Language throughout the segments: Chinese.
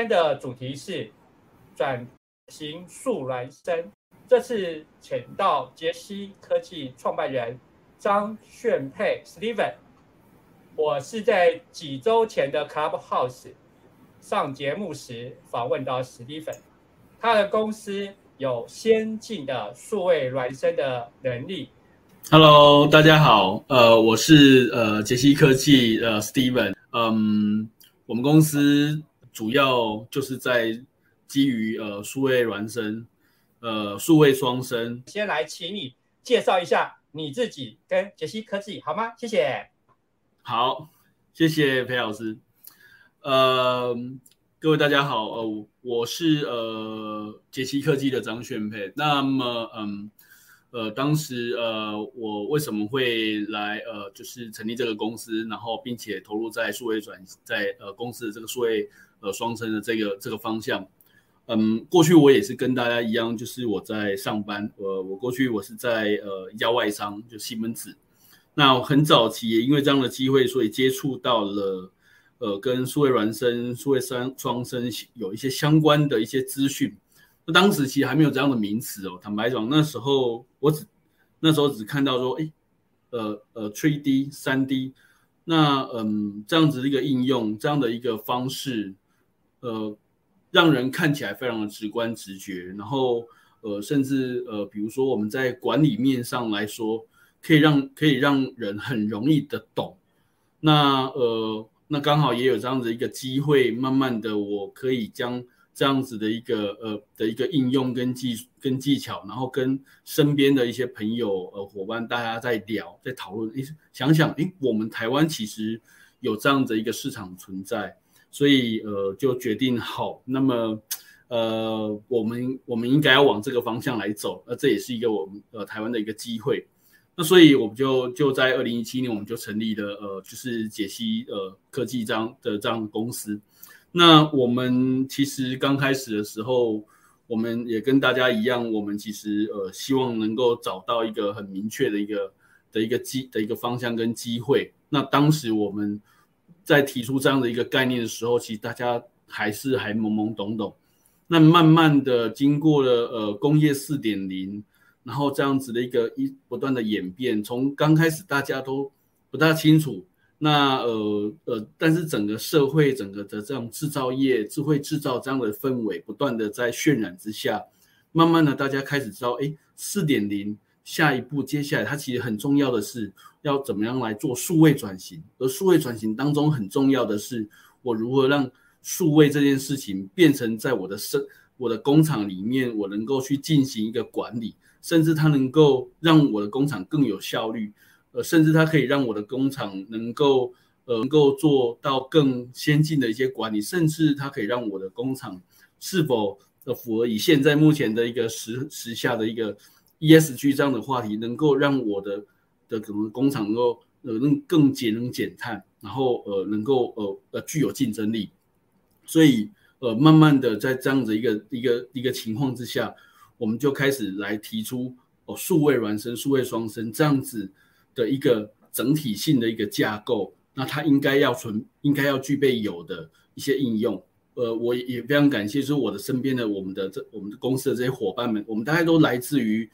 今天的主题是转型速孪生。这次请到杰西科技创办人张炫佩 Steven。我是在几周前的 Clubhouse 上节目时访问到 Steven，他的公司有先进的数位孪生的能力。Hello，大家好，呃，我是呃杰西科技呃 Steven，嗯，我们公司主要就是在基于呃数位孪生。呃，数位双生，先来请你介绍一下你自己跟杰西科技好吗？谢谢。好，谢谢裴老师。呃，各位大家好，呃，我是呃杰西科技的张炫佩。那么，嗯，呃，当时呃，我为什么会来呃，就是成立这个公司，然后并且投入在数位转在呃公司的这个数位呃双生的这个这个方向。嗯，过去我也是跟大家一样，就是我在上班。呃，我过去我是在呃一家外商，就西门子。那很早期也因为这样的机会，所以接触到了呃跟数位孪生、数位双双生有一些相关的一些资讯。那当时其实还没有这样的名词哦。坦白讲，那时候我只那时候只看到说，哎，呃呃，three D、三 D，那嗯这样子的一个应用，这样的一个方式，呃。让人看起来非常的直观直觉，然后呃，甚至呃，比如说我们在管理面上来说，可以让可以让人很容易的懂。那呃，那刚好也有这样子一个机会，慢慢的我可以将这样子的一个呃的一个应用跟技跟技巧，然后跟身边的一些朋友呃伙伴大家在聊在讨论，诶，想想诶，我们台湾其实有这样的一个市场存在。所以，呃，就决定好，那么，呃，我们我们应该要往这个方向来走，那这也是一个我们呃台湾的一个机会。那所以，我们就就在二零一七年，我们就成立了呃，就是解析呃科技这样的这样的公司。那我们其实刚开始的时候，我们也跟大家一样，我们其实呃希望能够找到一个很明确的一个的一个机的一个方向跟机会。那当时我们。在提出这样的一个概念的时候，其实大家还是还懵懵懂懂。那慢慢的经过了呃工业四点零，然后这样子的一个一不断的演变，从刚开始大家都不大清楚，那呃呃，但是整个社会整个的这种制造业、智慧制造这样的氛围不断的在渲染之下，慢慢的大家开始知道，哎，四点零下一步接下来它其实很重要的是。要怎么样来做数位转型？而数位转型当中很重要的是，我如何让数位这件事情变成在我的生、我的工厂里面，我能够去进行一个管理，甚至它能够让我的工厂更有效率，呃，甚至它可以让我的工厂能够呃能够做到更先进的一些管理，甚至它可以让我的工厂是否呃符合以现在目前的一个时时下的一个 ESG 这样的话题，能够让我的。的可能工厂能够呃能更节能减碳，然后呃能够呃呃具有竞争力，所以呃慢慢的在这样子一个一个一个情况之下，我们就开始来提出哦数位孪生、数位双生这样子的一个整体性的一个架构，那它应该要存应该要具备有的一些应用，呃我也非常感谢，就是我的身边的我们的这我们的公司的这些伙伴们，我们大概都来自于。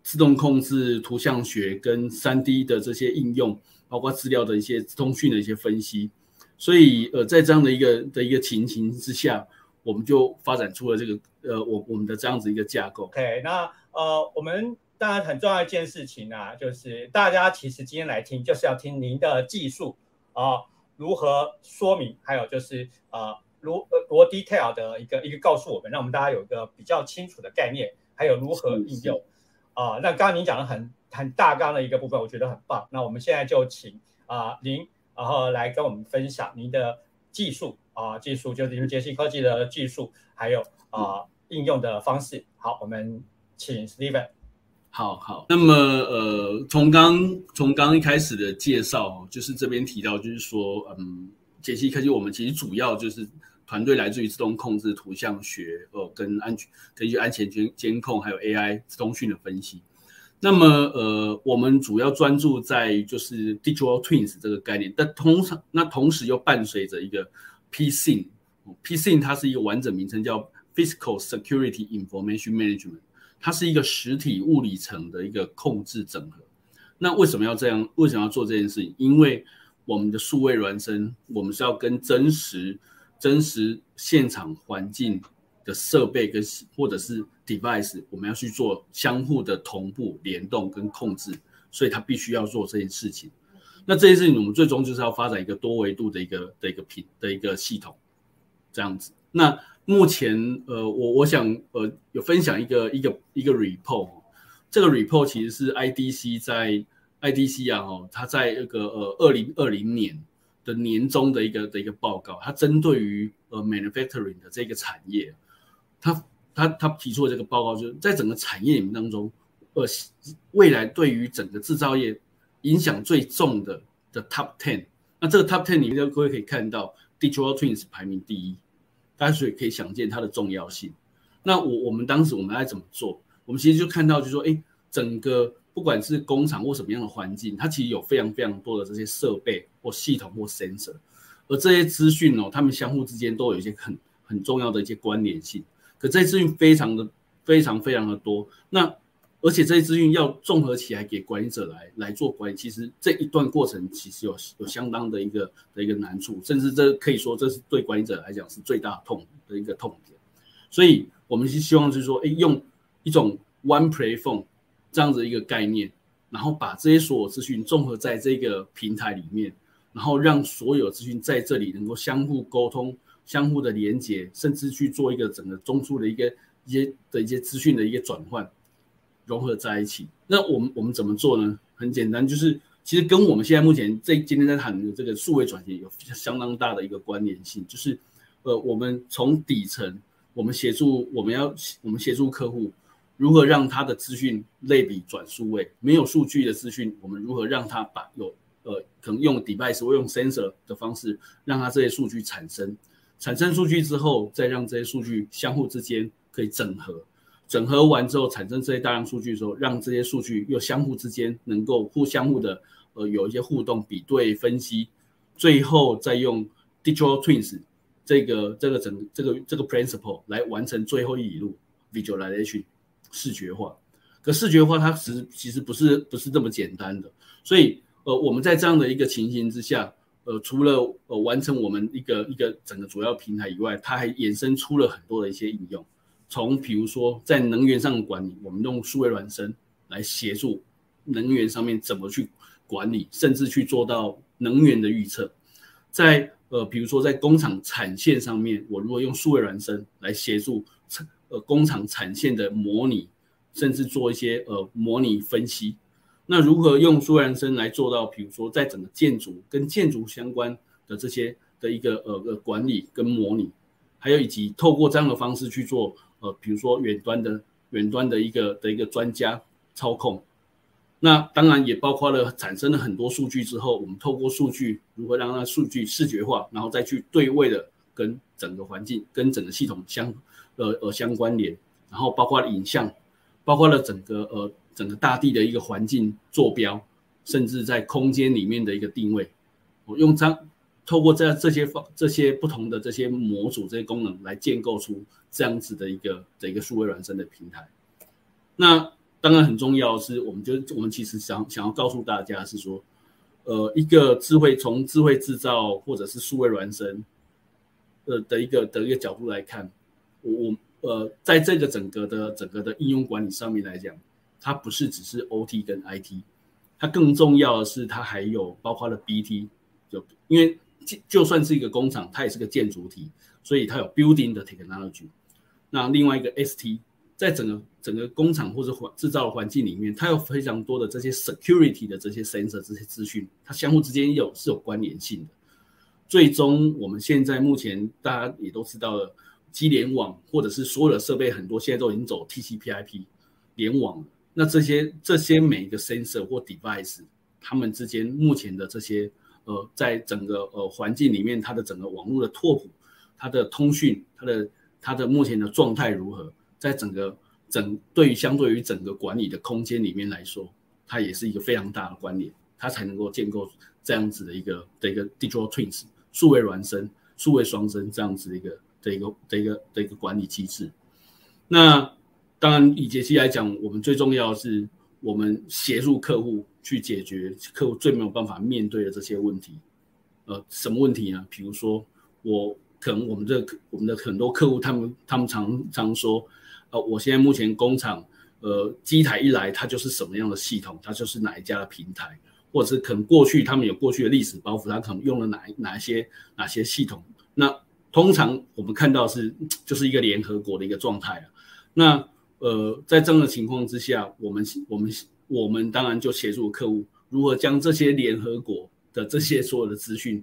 自动控制、图像学跟三 D 的这些应用，包括资料的一些通讯的一些分析，所以呃，在这样的一个的一个情形之下，我们就发展出了这个呃，我我们的这样子一个架构。OK，那呃，我们当然很重要一件事情啊，就是大家其实今天来听，就是要听您的技术啊如何说明，还有就是呃，如多 detail 的一个一个告诉我们，让我们大家有一个比较清楚的概念，还有如何应用。啊，那刚刚您讲的很很大纲的一个部分，我觉得很棒。那我们现在就请啊您，然后来跟我们分享您的技术啊，技术就是杰西科技的技术，还有啊应用的方式。好，我们请 Steven。好好，那么呃，从刚从刚一开始的介绍，就是这边提到，就是说，嗯，杰西科技我们其实主要就是。团队来自于自动控制、图像学，呃，跟安全、根据安全监监控，还有 AI 通讯的分析。那么，呃，我们主要专注在就是 digital twins 这个概念，但通常那同时又伴随着一个 PC，，PSIN 它是一个完整名称叫 Physical Security Information Management，它是一个实体物理层的一个控制整合。那为什么要这样？为什么要做这件事情？因为我们的数位孪生，我们是要跟真实、真实现场环境的设备跟或者是 device，我们要去做相互的同步联动跟控制，所以它必须要做这件事情。那这件事情，我们最终就是要发展一个多维度的一个的一个品的一个系统，这样子。那目前，呃，我我想，呃，有分享一个一个一个 report。这个 report 其实是 IDC 在 IDC 啊，哦，它在那个呃二零二零年的年终的一个的一个报告，它针对于呃 manufacturing 的这个产业，它它它提出的这个报告，就是在整个产业里面当中，呃，未来对于整个制造业影响最重的的 top ten，那这个 top ten 里面各位可以看到 Digital Twins 排名第一，大家所以可以想见它的重要性。那我我们当时我们来怎么做？我们其实就看到，就是说，哎，整个不管是工厂或什么样的环境，它其实有非常非常多的这些设备或系统或 sensor，而这些资讯哦，它们相互之间都有一些很很重要的一些关联性。可这些资讯非常的非常非常的多，那而且这些资讯要综合起来给管理者来来做管理，其实这一段过程其实有有相当的一个的一个难处，甚至这可以说这是对管理者来讲是最大痛的一个痛点。所以我们是希望就是说，哎，用一种 one platform 这样子一个概念，然后把这些所有资讯综合在这个平台里面，然后让所有资讯在这里能够相互沟通、相互的连接，甚至去做一个整个中枢的一个一些的一些资讯的一个转换融合在一起。那我们我们怎么做呢？很简单，就是其实跟我们现在目前这今天在谈的这个数位转型有相当大的一个关联性，就是呃，我们从底层。我们协助，我们要我们协助客户如何让他的资讯类比转数位，没有数据的资讯，我们如何让他把有呃可能用 device 或用 sensor 的方式，让他这些数据产生，产生数据之后，再让这些数据相互之间可以整合，整合完之后产生这些大量数据的时候，让这些数据又相互之间能够互相互的呃有一些互动比对分析，最后再用 digital twins。这个这个整这个这个 principle 来完成最后一里路 visualization 视觉化，可视觉化它实其实不是不是这么简单的，所以呃我们在这样的一个情形之下，呃除了呃完成我们一个一个整个主要平台以外，它还衍生出了很多的一些应用，从比如说在能源上的管理，我们用数位孪生来协助能源上面怎么去管理，甚至去做到能源的预测，在呃，比如说在工厂产线上面，我如果用数位孪生来协助产呃工厂产线的模拟，甚至做一些呃模拟分析，那如何用数位孪生来做到，比如说在整个建筑跟建筑相关的这些的一个呃呃管理跟模拟，还有以及透过这样的方式去做呃，比如说远端的远端的一个的一个专家操控。那当然也包括了产生了很多数据之后，我们透过数据如何让那数据视觉化，然后再去对位的跟整个环境、跟整个系统相呃呃相关联，然后包括影像，包括了整个呃整个大地的一个环境坐标，甚至在空间里面的一个定位，我用这样透过这这些方这些不同的这些模组这些功能来建构出这样子的一个的一个数位孪生的平台，那。当然很重要是，我们就我们其实想想要告诉大家是说，呃，一个智慧从智慧制造或者是数位孪生，呃的一个的一个角度来看，我我呃在这个整个的整个的应用管理上面来讲，它不是只是 OT 跟 IT，它更重要的是它还有包括了 BT，就因为就算是一个工厂，它也是个建筑体，所以它有 building 的 technology，那另外一个 ST。在整个整个工厂或者环制造的环境里面，它有非常多的这些 security 的这些 sensor 这些资讯，它相互之间有是有关联性的。最终，我们现在目前大家也都知道了，机联网或者是所有的设备很多现在都已经走 TCP/IP 联网了。那这些这些每一个 sensor 或 device，它们之间目前的这些呃，在整个呃环境里面，它的整个网络的拓扑、它的通讯、它的它的目前的状态如何？在整个整对于相对于整个管理的空间里面来说，它也是一个非常大的关联，它才能够建构这样子的一个的一个 digital twins 数位孪生，数位双生这样子的一个的一个的一个的一个管理机制。那当然，以杰西来讲，我们最重要的是我们协助客户去解决客户最没有办法面对的这些问题。呃，什么问题呢？比如说，我可能我们这我们的很多客户，他们他们常常说，呃，我现在目前工厂，呃，机台一来，它就是什么样的系统，它就是哪一家的平台，或者是可能过去他们有过去的历史包袱，他可能用了哪哪一些哪些系统。那通常我们看到是就是一个联合国的一个状态啊。那呃，在这样的情况之下，我们我们我们当然就协助客户如何将这些联合国的这些所有的资讯，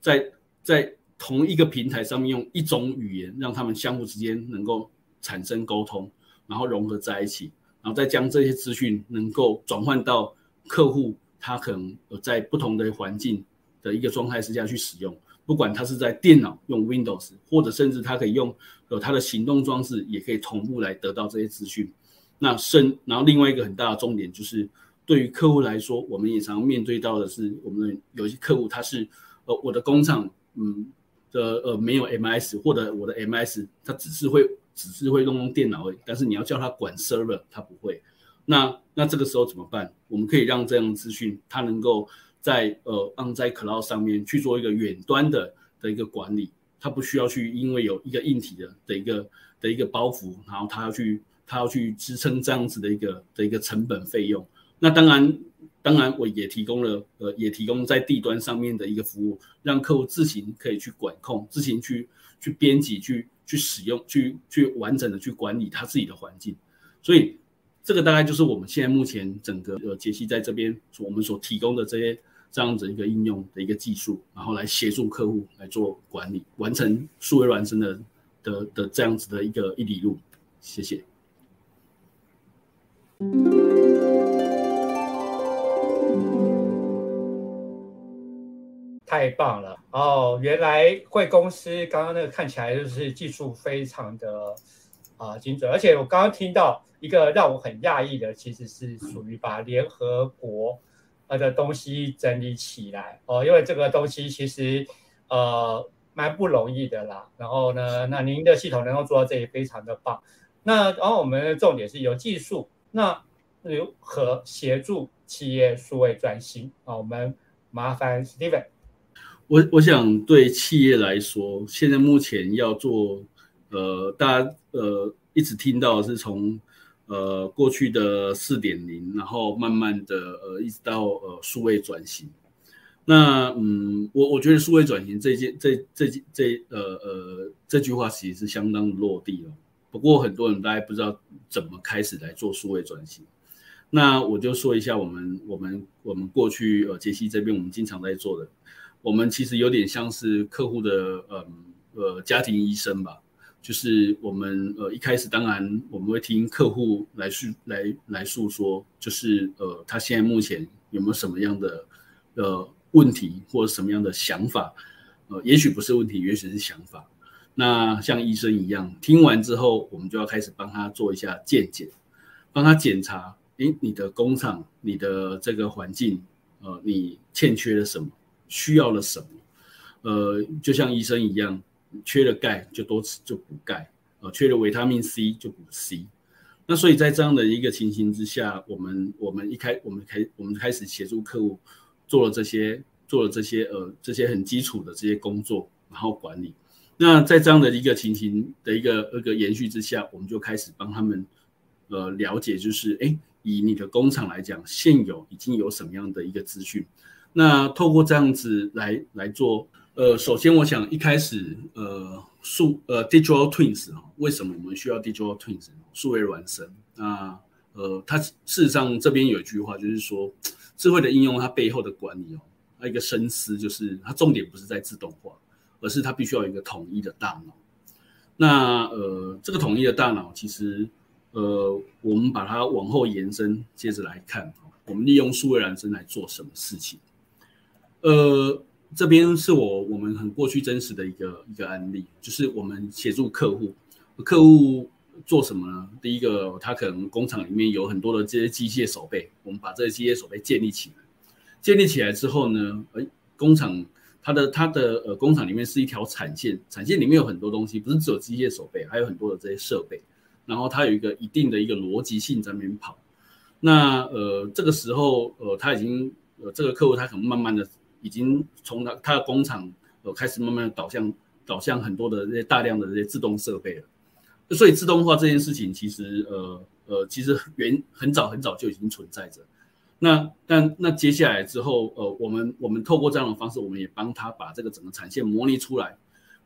在在同一个平台上面用一种语言，让他们相互之间能够产生沟通，然后融合在一起，然后再将这些资讯能够转换到客户他可能在不同的环境的一个状态之下去使用。不管他是在电脑用 Windows，或者甚至他可以用有他的行动装置，也可以同步来得到这些资讯。那甚，然后另外一个很大的重点就是，对于客户来说，我们也常面对到的是，我们有些客户他是，呃，我的工厂，嗯的呃没有 MS，或者我的 MS 他只是会只是会弄弄电脑而已，但是你要叫他管 server，他不会。那那这个时候怎么办？我们可以让这样的资讯，他能够。在呃，on 在 cloud 上面去做一个远端的的一个管理，它不需要去因为有一个硬体的的一个的一个包袱，然后它要去它要去支撑这样子的一个的一个成本费用。那当然，当然我也提供了呃，也提供在地端上面的一个服务，让客户自行可以去管控，自行去去编辑，去去使用，去去完整的去管理他自己的环境。所以这个大概就是我们现在目前整个呃杰西在这边我们所提供的这些。这样子一个应用的一个技术，然后来协助客户来做管理，完成数位孪生的的的这样子的一个一里路。谢谢。太棒了哦！原来贵公司刚刚那个看起来就是技术非常的啊精准，而且我刚刚听到一个让我很讶异的，其实是属于把联合国。的东西整理起来哦，因为这个东西其实呃蛮不容易的啦。然后呢，那您的系统能够做到这里非常的棒。那然后我们的重点是有技术，那如何协助企业数位转型啊？我们麻烦 Steven。我我想对企业来说，现在目前要做呃，大家呃一直听到是从。呃，过去的四点零，然后慢慢的呃，一直到呃数位转型。那嗯，我我觉得数位转型这件这这这呃呃这句话其实是相当落地了。不过很多人大家不知道怎么开始来做数位转型。那我就说一下我们我们我们过去呃杰西这边我们经常在做的，我们其实有点像是客户的呃呃家庭医生吧。就是我们呃一开始当然我们会听客户来诉来来诉说，就是呃他现在目前有没有什么样的呃问题或者什么样的想法，呃也许不是问题，也许是想法。那像医生一样，听完之后我们就要开始帮他做一下健检，帮他检查，诶你的工厂、你的这个环境，呃你欠缺了什么，需要了什么，呃就像医生一样。缺了钙就多吃就补钙，呃，缺了维他命 C 就补 C。那所以在这样的一个情形之下，我们我们一开我们开我们开始协助客户做了这些做了这些呃这些很基础的这些工作，然后管理。那在这样的一个情形的一个一个延续之下，我们就开始帮他们呃了解，就是哎，以你的工厂来讲，现有已经有什么样的一个资讯？那透过这样子来来做。呃，首先我想一开始，呃，数呃，digital twins 哈，为什么我们需要 digital twins 数位孪生？那呃，它事实上这边有一句话，就是说，智慧的应用它背后的管理哦，它一个深思，就是它重点不是在自动化，而是它必须要有一个统一的大脑。那呃，这个统一的大脑，其实呃，我们把它往后延伸，接着来看，我们利用数位孪生来做什么事情？呃。这边是我我们很过去真实的一个一个案例，就是我们协助客户，客户做什么呢？第一个，他可能工厂里面有很多的这些机械手备，我们把这些机械手备建立起来，建立起来之后呢，哎，工厂它的它的呃工厂里面是一条产线，产线里面有很多东西，不是只有机械手备，还有很多的这些设备。然后它有一个一定的一个逻辑性在那边跑。那呃这个时候呃他已经呃这个客户他可能慢慢的已经从他他的工厂呃开始慢慢的导向导向很多的这些大量的这些自动设备了。所以自动化这件事情其实呃呃其实原很早很早就已经存在着。那但那接下来之后呃我们我们透过这样的方式，我们也帮他把这个整个产线模拟出来，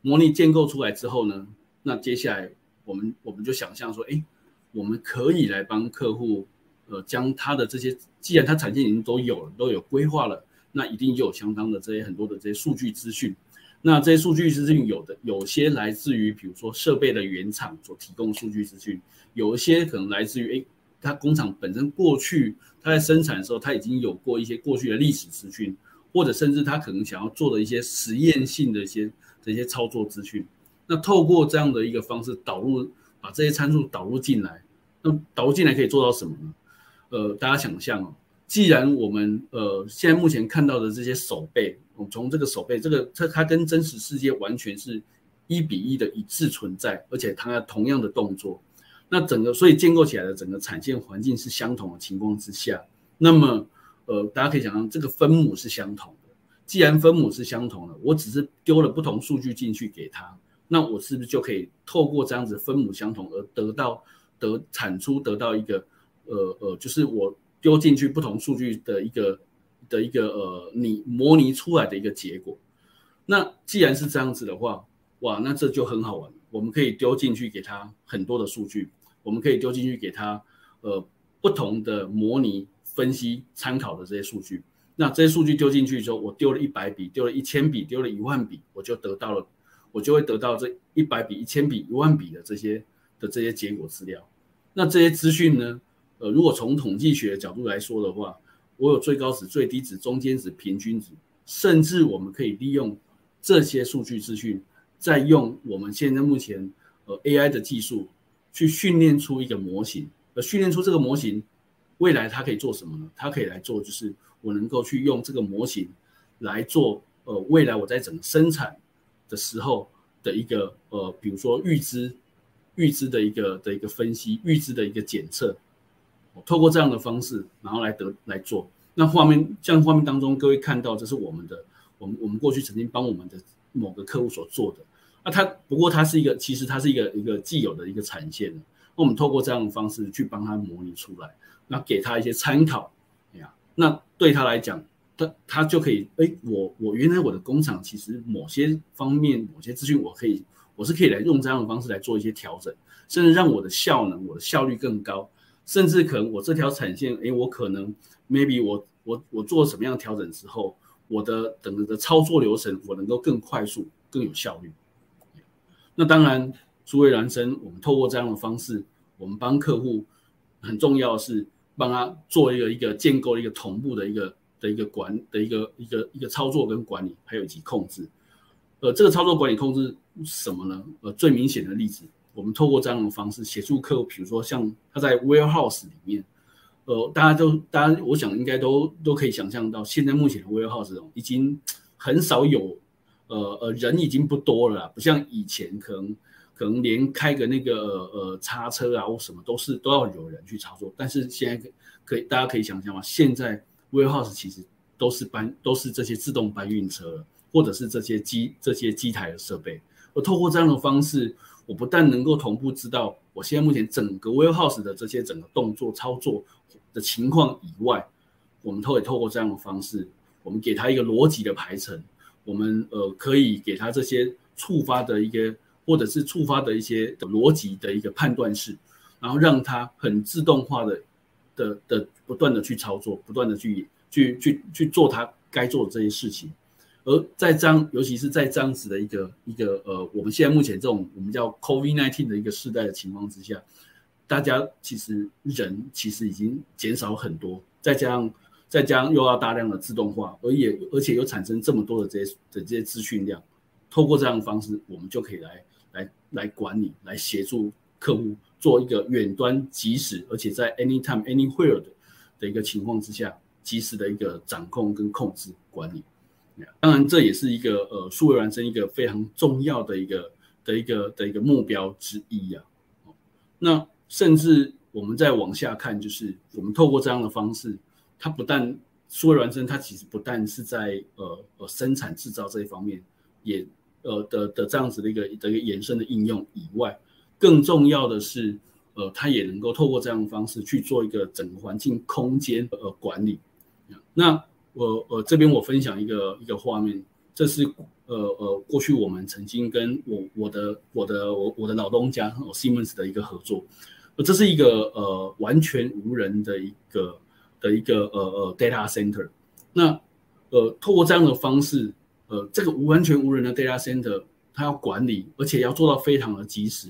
模拟建构出来之后呢，那接下来。我们我们就想象说，哎，我们可以来帮客户，呃，将他的这些，既然他产线已经都有了，都有规划了，那一定就有相当的这些很多的这些数据资讯。那这些数据资讯有的有些来自于，比如说设备的原厂所提供数据资讯，有一些可能来自于，哎，它工厂本身过去它在生产的时候，它已经有过一些过去的历史资讯，或者甚至他可能想要做的一些实验性的一些这些操作资讯。那透过这样的一个方式导入，把这些参数导入进来，那导入进来可以做到什么呢？呃，大家想象哦，既然我们呃现在目前看到的这些手背，我们从这个手背，这个它它跟真实世界完全是一比一的一致存在，而且它同样的动作，那整个所以建构起来的整个产线环境是相同的情况之下，那么呃大家可以想象这个分母是相同的，既然分母是相同的，我只是丢了不同数据进去给他。那我是不是就可以透过这样子分母相同而得到得产出得到一个呃呃，就是我丢进去不同数据的一个的一个呃你模拟出来的一个结果？那既然是这样子的话，哇，那这就很好玩。我们可以丢进去给他很多的数据，我们可以丢进去给他呃不同的模拟分析参考的这些数据。那这些数据丢进去之后，我丢了一百笔，丢了一千笔，丢了一万笔，我就得到了。我就会得到这一百笔、一千笔、一万笔的这些的这些结果资料。那这些资讯呢？呃，如果从统计学的角度来说的话，我有最高值、最低值、中间值、平均值，甚至我们可以利用这些数据资讯，再用我们现在目前呃 AI 的技术去训练出一个模型。而训练出这个模型，未来它可以做什么呢？它可以来做，就是我能够去用这个模型来做呃，未来我在整个生产。的时候的一个呃，比如说预知、预知的一个的一个分析、预知的一个检测，我透过这样的方式，然后来得来做。那画面像画面当中，各位看到这是我们的，我们我们过去曾经帮我们的某个客户所做的。那它不过它是一个，其实它是一个一个既有的一个产线。那我们透过这样的方式去帮他模拟出来，那给他一些参考，哎呀，那对他来讲。他他就可以，哎，我我原来我的工厂其实某些方面某些资讯我可以，我是可以来用这样的方式来做一些调整，甚至让我的效能、我的效率更高，甚至可能我这条产线，哎，我可能 maybe 我我我做什么样的调整之后，我的整个的操作流程我能够更快速、更有效率。那当然，诸位男生，我们透过这样的方式，我们帮客户很重要的是帮他做一个一个建构一个同步的一个。的一个管的一个一个一个操作跟管理，还有以及控制，呃，这个操作管理控制什么呢？呃，最明显的例子，我们透过这样的方式协助客户，比如说像他在 warehouse 里面，呃，大家都大家我想应该都都可以想象到，现在目前的 warehouse 已经很少有，呃呃，人已经不多了，不像以前可能可能连开个那个呃叉车啊或什么都是都要有人去操作，但是现在可以大家可以想象吗？现在 warehouse 其实都是搬，都是这些自动搬运车，或者是这些机这些机台的设备。而透过这样的方式，我不但能够同步知道我现在目前整个 warehouse 的这些整个动作操作的情况以外，我们透也透过这样的方式，我们给他一个逻辑的排程，我们呃可以给他这些触发的一个，或者是触发的一些的逻辑的一个判断式，然后让他很自动化的。的的不断的去操作，不断的去去去去做他该做的这些事情，而在这样，尤其是在这样子的一个一个呃，我们现在目前这种我们叫 COVID-19 的一个时代的情况之下，大家其实人其实已经减少很多，再加上再加上又要大量的自动化，而也而且又产生这么多的这些的这些资讯量，透过这样的方式，我们就可以来来来管理，来协助客户。做一个远端即时，而且在 anytime anywhere 的的一个情况之下，及时的一个掌控跟控制管理。当然，这也是一个呃数位孪生一个非常重要的一个的一个的一个目标之一呀。那甚至我们再往下看，就是我们透过这样的方式，它不但数位孪生，它其实不但是在呃呃生产制造这一方面，也呃的的这样子的一个的一个延伸的应用以外，更重要的是，呃，它也能够透过这样的方式去做一个整个环境空间呃管理。那我呃这边我分享一个一个画面，这是呃呃过去我们曾经跟我我的我的我我的老东家 Siemens 的一个合作，这是一个呃完全无人的一个的一个呃呃 data center。那呃透过这样的方式，呃这个完全无人的 data center，它要管理，而且要做到非常的及时。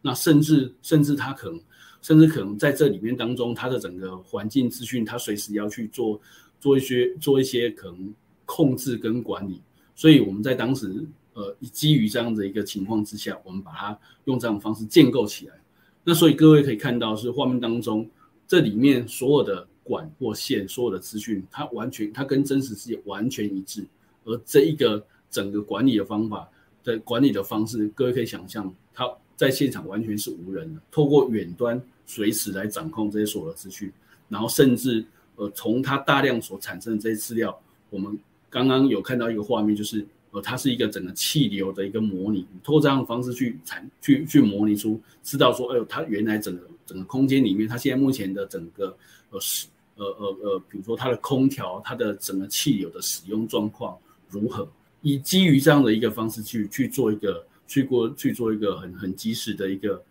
那甚至甚至它可能甚至可能在这里面当中，它的整个环境资讯，它随时要去做。做一些做一些可能控制跟管理，所以我们在当时呃基于这样的一个情况之下，我们把它用这样方式建构起来。那所以各位可以看到是画面当中这里面所有的管或线，所有的资讯，它完全它跟真实世界完全一致。而这一个整个管理的方法的管理的方式，各位可以想象，它在现场完全是无人的，透过远端随时来掌控这些所有的资讯，然后甚至。呃，从它大量所产生的这些资料，我们刚刚有看到一个画面，就是呃，它是一个整个气流的一个模拟，通过这样的方式去产去去模拟出，知道说，哎呦，它原来整个整个空间里面，它现在目前的整个呃使呃呃呃，比如说它的空调，它的整个气流的使用状况如何，以基于这样的一个方式去去做一个去过去做一个很很及时的一个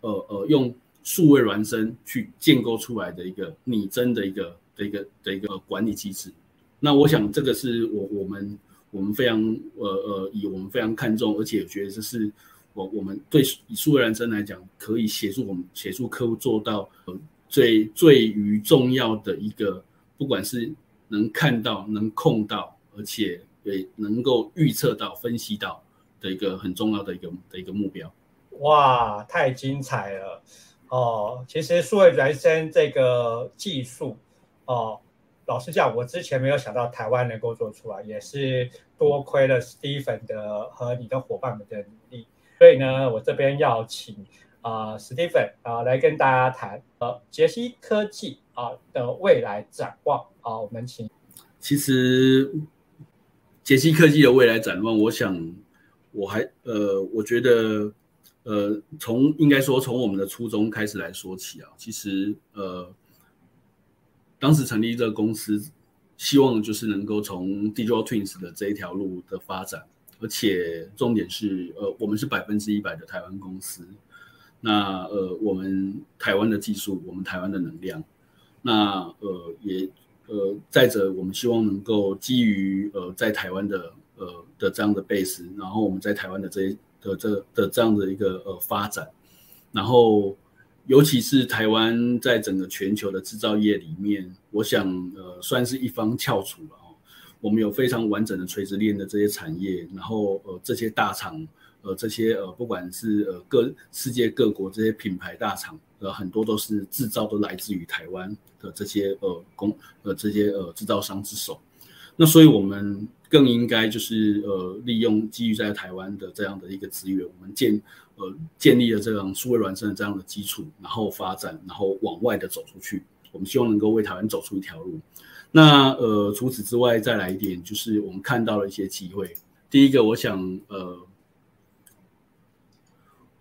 呃呃用数位孪生去建构出来的一个拟真的一个。的一个的一个管理机制，那我想这个是我我们我们非常呃呃以我们非常看重，而且觉得这是我我们对以数位孪生来讲，可以协助我们协助客户做到最最于重要的一个，不管是能看到、能控到，而且也能够预测到、分析到的一个很重要的一个的一个目标。哇，太精彩了哦！其实数位孪生这个技术。哦，老实讲，我之前没有想到台湾能够做出来，也是多亏了 Stephen 的和你的伙伴们的努力。所以呢，我这边要请啊 Stephen 啊来跟大家谈呃杰西科技啊的未来展望啊。我们请。其实杰西科技的未来展望，我想我还呃，我觉得呃，从应该说从我们的初衷开始来说起啊，其实呃。当时成立这个公司，希望就是能够从 Digital Twins 的这一条路的发展，而且重点是，呃，我们是百分之一百的台湾公司。那呃，我们台湾的技术，我们台湾的能量，那呃也呃再者，我们希望能够基于呃在台湾的呃的这样的 base，然后我们在台湾的这些的这的这样的一个呃发展，然后。尤其是台湾在整个全球的制造业里面，我想呃算是一方翘楚了哦。我们有非常完整的垂直链的这些产业，然后呃这些大厂，呃这些呃不管是呃各世界各国这些品牌大厂，呃很多都是制造都来自于台湾的这些呃工呃这些呃制造商之手。那所以我们。更应该就是呃，利用基于在台湾的这样的一个资源，我们建呃建立了这样数位孪生的这样的基础，然后发展，然后往外的走出去。我们希望能够为台湾走出一条路。那呃，除此之外，再来一点，就是我们看到了一些机会。第一个，我想呃，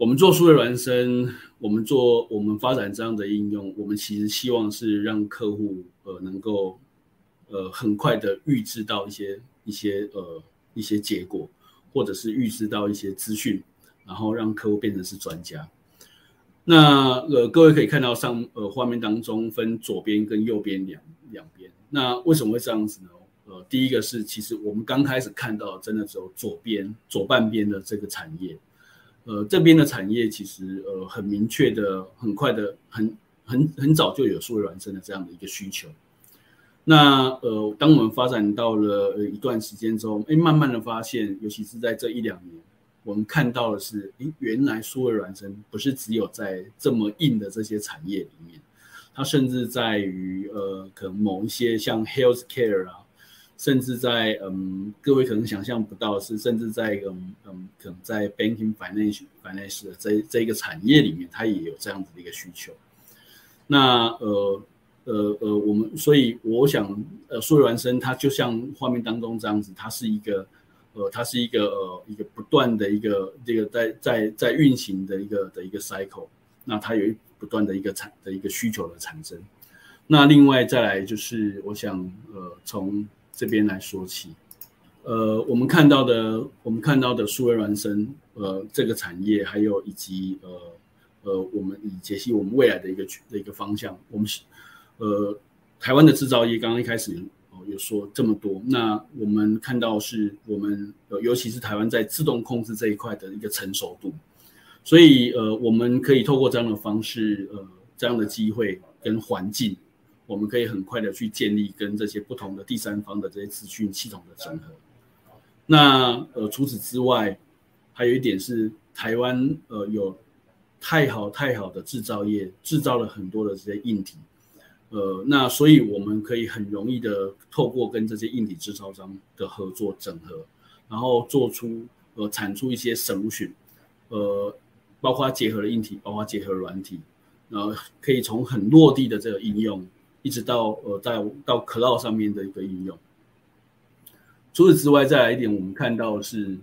我们做数位孪生，我们做我们发展这样的应用，我们其实希望是让客户呃能够呃很快的预知到一些。一些呃一些结果，或者是预知到一些资讯，然后让客户变成是专家。那呃各位可以看到上呃画面当中分左边跟右边两两边。那为什么会这样子呢？呃，第一个是其实我们刚开始看到真的只有左边左半边的这个产业，呃这边的产业其实呃很明确的、很快的、很很很早就有数位孪生的这样的一个需求。那呃，当我们发展到了一段时间之后，哎，慢慢的发现，尤其是在这一两年，我们看到的是，哎，原来数位孪生不是只有在这么硬的这些产业里面，它甚至在于呃，可能某一些像 health care 啊，甚至在嗯，各位可能想象不到是，甚至在嗯嗯，可能在 banking finance finance 的这这一个产业里面，它也有这样子的一个需求。那呃呃呃，我们所以我想，呃，数位孪生它就像画面当中这样子，它是一个呃，它是一个呃一个不断的一个这个在在在运行的一个的一个 cycle。那它有一不断的一个产的一个需求的产生。那另外再来就是，我想呃从这边来说起，呃我们看到的我们看到的数位孪生呃这个产业，还有以及呃呃我们以解析我们未来的一个的一个方向，我们呃台湾的制造业刚刚一开始哦有说这么多，那我们看到是我们尤其是台湾在自动控制这一块的一个成熟度。所以，呃，我们可以透过这样的方式，呃，这样的机会跟环境，我们可以很快的去建立跟这些不同的第三方的这些资讯系统的整合。那，呃，除此之外，还有一点是台湾，呃，有太好太好的制造业，制造了很多的这些硬体，呃，那所以我们可以很容易的透过跟这些硬体制造商的合作整合，然后做出，呃，产出一些省讯呃。包括结合了硬体，包括结合软体，然后可以从很落地的这个应用，一直到呃，在到 cloud 上面的一个应用。除此之外，再来一点，我们看到是，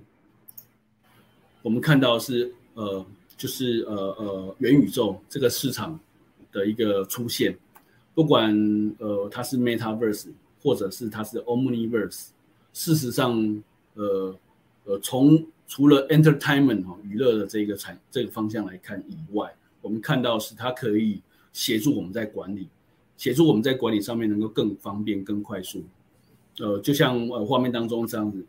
我们看到是呃，就是呃呃元宇宙这个市场的一个出现，不管呃它是 metaverse 或者是它是 omniverse，事实上呃呃从除了 entertainment 哈娱乐的这个产这个方向来看以外，我们看到是它可以协助我们在管理，协助我们在管理上面能够更方便、更快速。呃，就像呃画面当中这样子，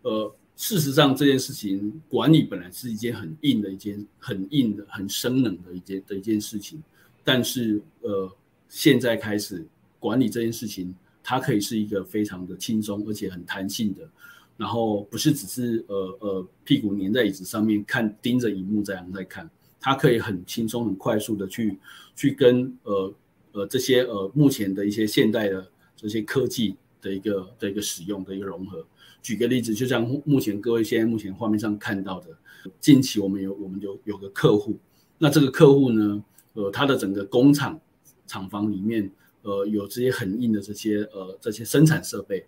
呃，事实上这件事情管理本来是一件很硬的一件、很硬的、很生冷的一件的一件事情，但是呃，现在开始管理这件事情，它可以是一个非常的轻松而且很弹性的。然后不是只是呃呃屁股粘在椅子上面看盯着荧幕这样在看，它可以很轻松很快速的去去跟呃呃这些呃目前的一些现代的这些科技的一个的一个使用的一个融合。举个例子，就像目前各位现在目前画面上看到的，近期我们有我们有有个客户，那这个客户呢，呃，他的整个工厂厂房里面呃有这些很硬的这些呃这些生产设备。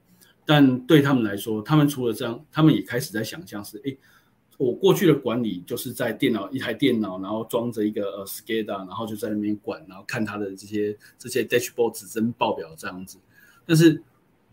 但对他们来说，他们除了这样，他们也开始在想象是：哎，我过去的管理就是在电脑一台电脑，然后装着一个呃 SCADA，然后就在那边管，然后看他的这些这些 dashboard 指针报表这样子。但是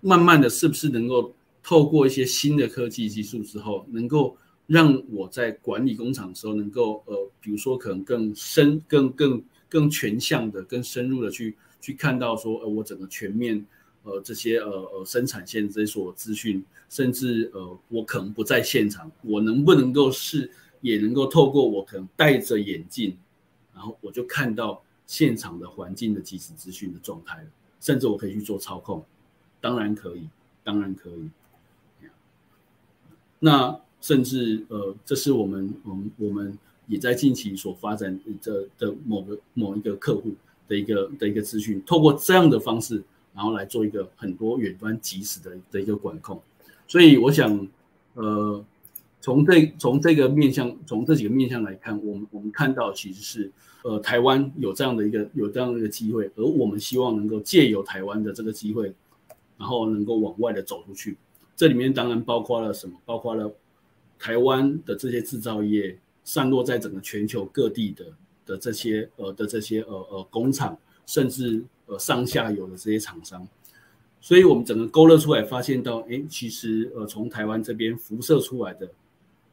慢慢的，是不是能够透过一些新的科技技术之后，能够让我在管理工厂的时候，能够呃，比如说可能更深、更更更全向的、更深入的去去看到说，呃，我整个全面。呃，这些呃呃生产线这些所资讯，甚至呃，我可能不在现场，我能不能够是也能够透过我可能戴着眼镜，然后我就看到现场的环境的即时资讯的状态了，甚至我可以去做操控，当然可以，当然可以。那甚至呃，这是我们我们我们也在近期所发展的的某个某一个客户的一个的一个资讯，透过这样的方式。然后来做一个很多远端即时的的一个管控，所以我想，呃，从这从这个面向，从这几个面向来看，我们我们看到其实是，呃，台湾有这样的一个有这样的一个机会，而我们希望能够借由台湾的这个机会，然后能够往外的走出去。这里面当然包括了什么？包括了台湾的这些制造业散落在整个全球各地的的这些呃的这些呃呃工厂，甚至。呃，上下游的这些厂商，所以我们整个勾勒出来，发现到，哎，其实呃，从台湾这边辐射出来的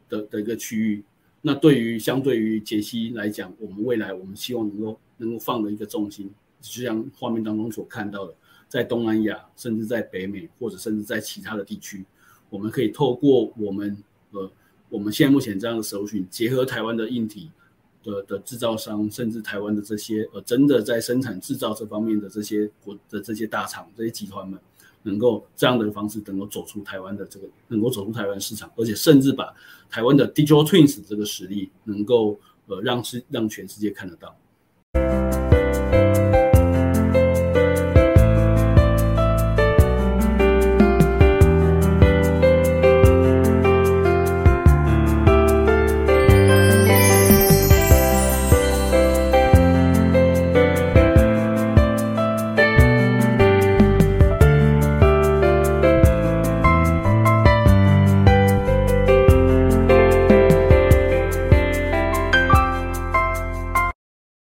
的的一个区域，那对于相对于杰西来讲，我们未来我们希望能够能够放的一个重心，就像画面当中所看到的，在东南亚，甚至在北美，或者甚至在其他的地区，我们可以透过我们呃，我们现在目前这样的首选，结合台湾的硬体。的的制造商，甚至台湾的这些呃，真的在生产制造这方面的这些国的这些大厂、这些集团们，能够这样的方式能够走出台湾的这个，能够走出台湾市场，而且甚至把台湾的 digital twins 这个实力，能够呃让世让全世界看得到。